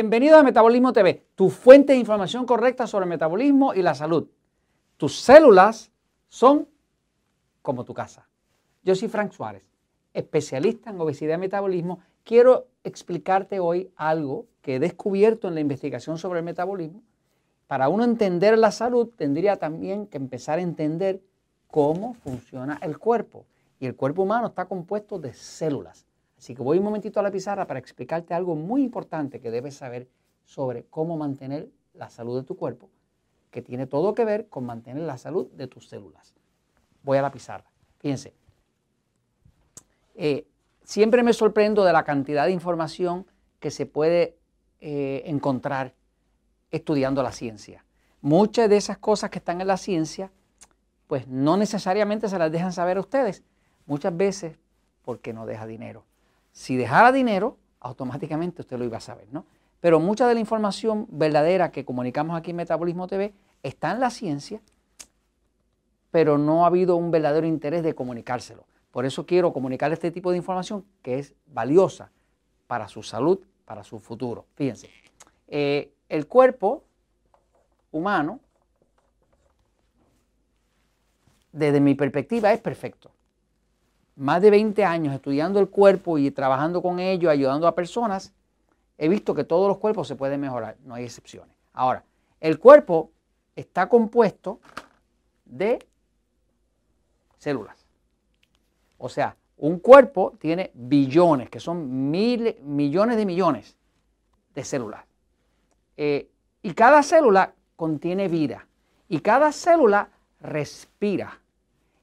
Bienvenido a Metabolismo TV, tu fuente de información correcta sobre metabolismo y la salud. Tus células son como tu casa. Yo soy Frank Suárez, especialista en obesidad y metabolismo. Quiero explicarte hoy algo que he descubierto en la investigación sobre el metabolismo. Para uno entender la salud, tendría también que empezar a entender cómo funciona el cuerpo. Y el cuerpo humano está compuesto de células. Así que voy un momentito a la pizarra para explicarte algo muy importante que debes saber sobre cómo mantener la salud de tu cuerpo, que tiene todo que ver con mantener la salud de tus células. Voy a la pizarra. Fíjense. Eh, siempre me sorprendo de la cantidad de información que se puede eh, encontrar estudiando la ciencia. Muchas de esas cosas que están en la ciencia, pues no necesariamente se las dejan saber a ustedes. Muchas veces porque no deja dinero. Si dejara dinero, automáticamente usted lo iba a saber, ¿no? Pero mucha de la información verdadera que comunicamos aquí en Metabolismo TV está en la ciencia, pero no ha habido un verdadero interés de comunicárselo. Por eso quiero comunicar este tipo de información que es valiosa para su salud, para su futuro. Fíjense, eh, el cuerpo humano, desde mi perspectiva, es perfecto más de 20 años estudiando el cuerpo y trabajando con ello, ayudando a personas, he visto que todos los cuerpos se pueden mejorar, no hay excepciones. Ahora, el cuerpo está compuesto de células. O sea, un cuerpo tiene billones, que son mil, millones de millones de células. Eh, y cada célula contiene vida. Y cada célula respira.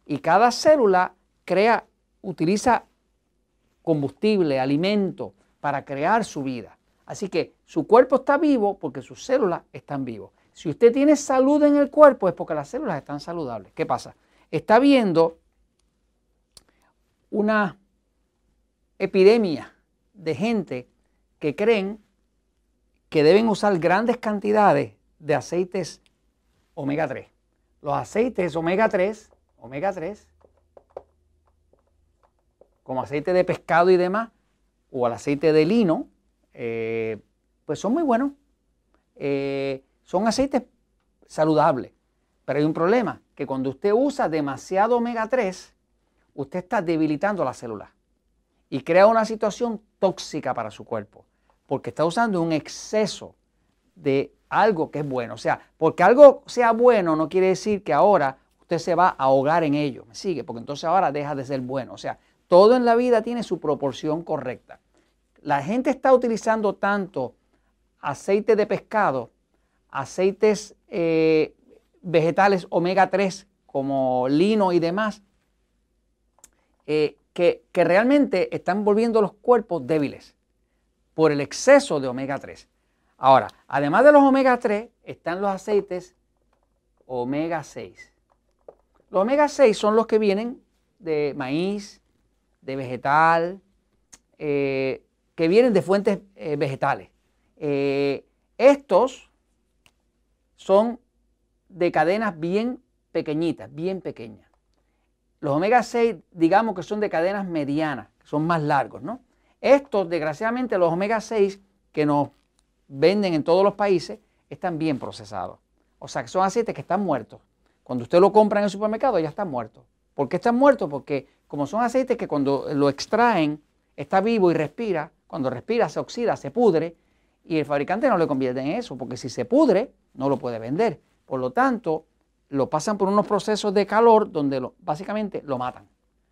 Y cada célula crea utiliza combustible, alimento para crear su vida. Así que su cuerpo está vivo porque sus células están vivas. Si usted tiene salud en el cuerpo es porque las células están saludables. ¿Qué pasa? Está viendo una epidemia de gente que creen que deben usar grandes cantidades de aceites omega 3. Los aceites omega 3, omega 3 como aceite de pescado y demás, o al aceite de lino, eh, pues son muy buenos. Eh, son aceites saludables. Pero hay un problema, que cuando usted usa demasiado omega 3, usted está debilitando la célula y crea una situación tóxica para su cuerpo, porque está usando un exceso de algo que es bueno. O sea, porque algo sea bueno no quiere decir que ahora usted se va a ahogar en ello. ¿Me sigue? Porque entonces ahora deja de ser bueno. O sea, todo en la vida tiene su proporción correcta. La gente está utilizando tanto aceite de pescado, aceites eh, vegetales omega 3 como lino y demás, eh, que, que realmente están volviendo los cuerpos débiles por el exceso de omega 3. Ahora, además de los omega 3, están los aceites omega 6. Los omega 6 son los que vienen de maíz, de vegetal, eh, que vienen de fuentes eh, vegetales. Eh, estos son de cadenas bien pequeñitas, bien pequeñas. Los omega 6, digamos que son de cadenas medianas, son más largos, ¿no? Estos, desgraciadamente, los omega 6 que nos venden en todos los países, están bien procesados. O sea, que son aceites que están muertos. Cuando usted lo compra en el supermercado, ya están muertos. ¿Por qué están muertos? Porque como son aceites que cuando lo extraen está vivo y respira, cuando respira se oxida, se pudre, y el fabricante no le convierte en eso, porque si se pudre, no lo puede vender. Por lo tanto, lo pasan por unos procesos de calor donde básicamente lo matan.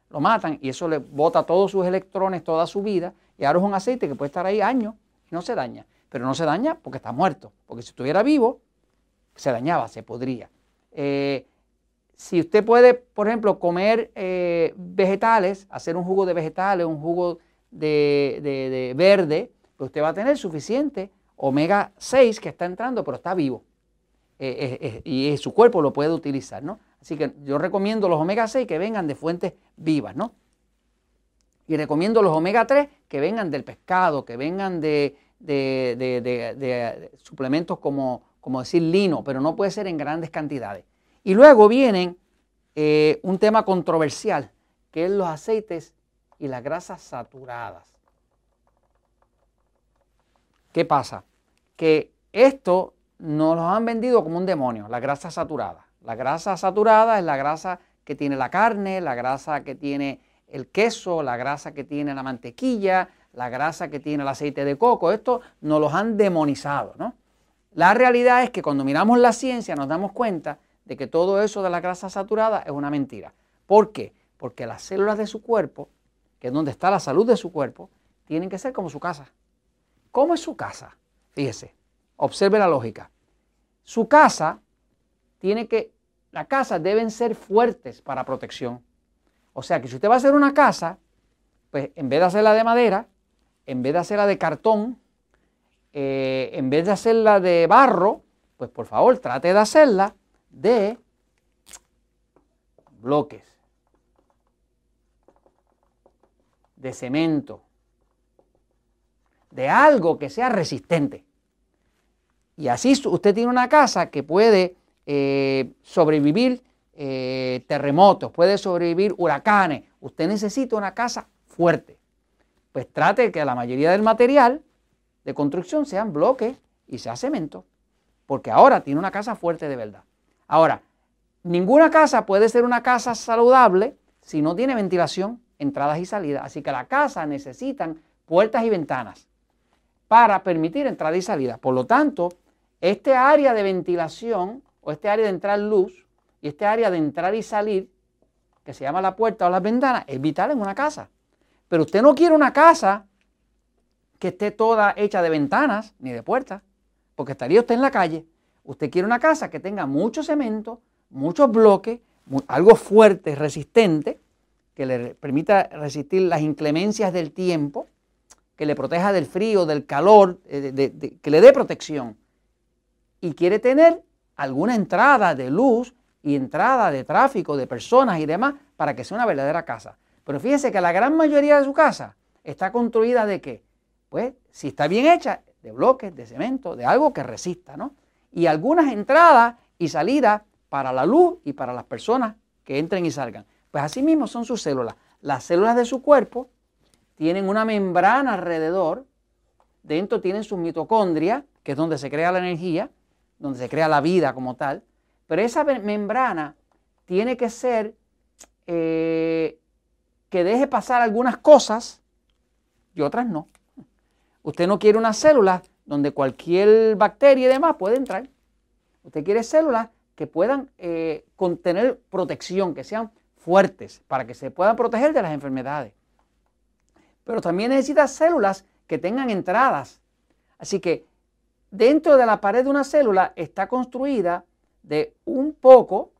Lo matan y eso le bota todos sus electrones, toda su vida, y ahora es un aceite que puede estar ahí años y no se daña. Pero no se daña porque está muerto, porque si estuviera vivo, se dañaba, se podría. Eh, si usted puede, por ejemplo, comer eh, vegetales, hacer un jugo de vegetales, un jugo de, verde, pues usted va a tener suficiente omega 6 que está entrando, pero está vivo. Eh, eh, y su cuerpo lo puede utilizar, ¿no? Así que yo recomiendo los omega 6 que vengan de fuentes vivas, ¿no? Y recomiendo los omega 3 que vengan del pescado, que vengan de, suplementos como, como decir lino, pero no puede ser en grandes cantidades. Y luego vienen eh, un tema controversial, que es los aceites y las grasas saturadas. ¿Qué pasa? que esto nos lo han vendido como un demonio, la grasa saturada. La grasa saturada es la grasa que tiene la carne, la grasa que tiene el queso, la grasa que tiene la mantequilla, la grasa que tiene el aceite de coco. Esto nos los han demonizado, ¿no? La realidad es que cuando miramos la ciencia nos damos cuenta de que todo eso de la grasa saturada es una mentira. ¿Por qué? Porque las células de su cuerpo, que es donde está la salud de su cuerpo, tienen que ser como su casa. ¿Cómo es su casa? Fíjese, observe la lógica. Su casa tiene que, las casas deben ser fuertes para protección. O sea que si usted va a hacer una casa, pues en vez de hacerla de madera, en vez de hacerla de cartón, eh, en vez de hacerla de barro, pues por favor trate de hacerla de bloques, de cemento, de algo que sea resistente. Y así usted tiene una casa que puede eh, sobrevivir eh, terremotos, puede sobrevivir huracanes. Usted necesita una casa fuerte. Pues trate que la mayoría del material de construcción sean bloques y sea cemento. Porque ahora tiene una casa fuerte de verdad. Ahora, ninguna casa puede ser una casa saludable si no tiene ventilación, entradas y salidas. Así que la casa necesitan puertas y ventanas para permitir entrada y salida. Por lo tanto, este área de ventilación o este área de entrar luz y este área de entrar y salir, que se llama la puerta o las ventanas, es vital en una casa. Pero usted no quiere una casa que esté toda hecha de ventanas ni de puertas, porque estaría usted en la calle. Usted quiere una casa que tenga mucho cemento, muchos bloques, algo fuerte, resistente, que le permita resistir las inclemencias del tiempo, que le proteja del frío, del calor, eh, que le dé protección. Y quiere tener alguna entrada de luz y entrada de tráfico, de personas y demás, para que sea una verdadera casa. Pero fíjese que la gran mayoría de su casa está construida de qué? Pues si está bien hecha, de bloques, de cemento, de algo que resista, ¿no? Y algunas entradas y salidas para la luz y para las personas que entren y salgan. Pues así mismo son sus células. Las células de su cuerpo tienen una membrana alrededor, dentro tienen sus mitocondrias, que es donde se crea la energía, donde se crea la vida como tal, pero esa membrana tiene que ser eh, que deje pasar algunas cosas y otras no. Usted no quiere una célula donde cualquier bacteria y demás puede entrar. Usted quiere células que puedan eh, contener protección, que sean fuertes, para que se puedan proteger de las enfermedades. Pero también necesita células que tengan entradas. Así que dentro de la pared de una célula está construida de un poco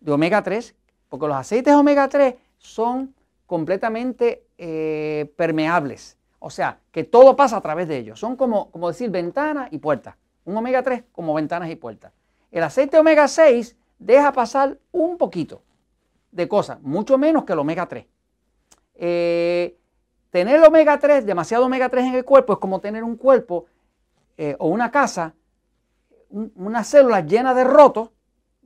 de omega 3, porque los aceites omega 3 son completamente eh, permeables. O sea, que todo pasa a través de ellos. Son como, como decir ventanas y puertas. Un omega 3 como ventanas y puertas. El aceite omega 6 deja pasar un poquito de cosas, mucho menos que el omega 3. Eh, tener omega 3, demasiado omega 3 en el cuerpo, es como tener un cuerpo eh, o una casa, una célula llena de rotos,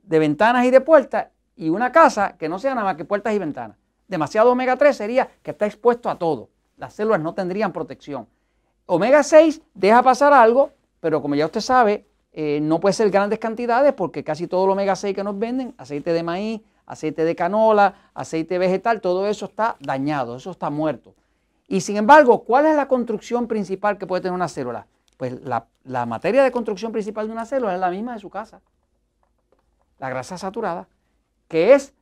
de ventanas y de puertas, y una casa que no sea nada más que puertas y ventanas. Demasiado omega 3 sería que está expuesto a todo. Las células no tendrían protección. Omega 6 deja pasar algo, pero como ya usted sabe, eh, no puede ser grandes cantidades porque casi todo el omega 6 que nos venden, aceite de maíz, aceite de canola, aceite vegetal, todo eso está dañado, eso está muerto. Y sin embargo, ¿cuál es la construcción principal que puede tener una célula? Pues la, materia de construcción principal de una célula es la misma de su casa. La grasa saturada, que es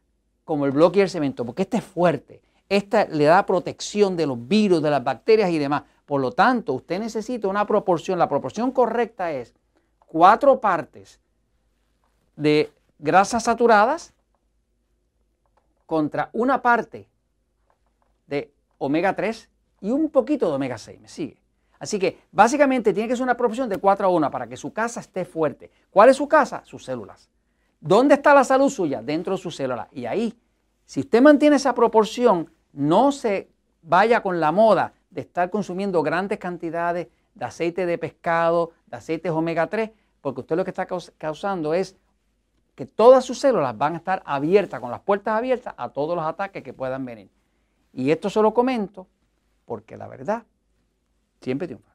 como el bloque y el cemento, porque este es fuerte. Esta le da protección de los virus, de las bacterias y demás. Por lo tanto, usted necesita una proporción. La proporción correcta es cuatro partes de grasas saturadas contra una parte de omega 3 y un poquito de omega 6. ¿Me sigue? Así que básicamente tiene que ser una proporción de 4 a 1 para que su casa esté fuerte. ¿Cuál es su casa? Sus células. ¿Dónde está la salud suya? Dentro de sus células. Y ahí, si usted mantiene esa proporción, no se vaya con la moda de estar consumiendo grandes cantidades de aceite de pescado, de aceites omega 3, porque usted lo que está causando es que todas sus células van a estar abiertas, con las puertas abiertas a todos los ataques que puedan venir. Y esto se lo comento porque la verdad siempre triunfa.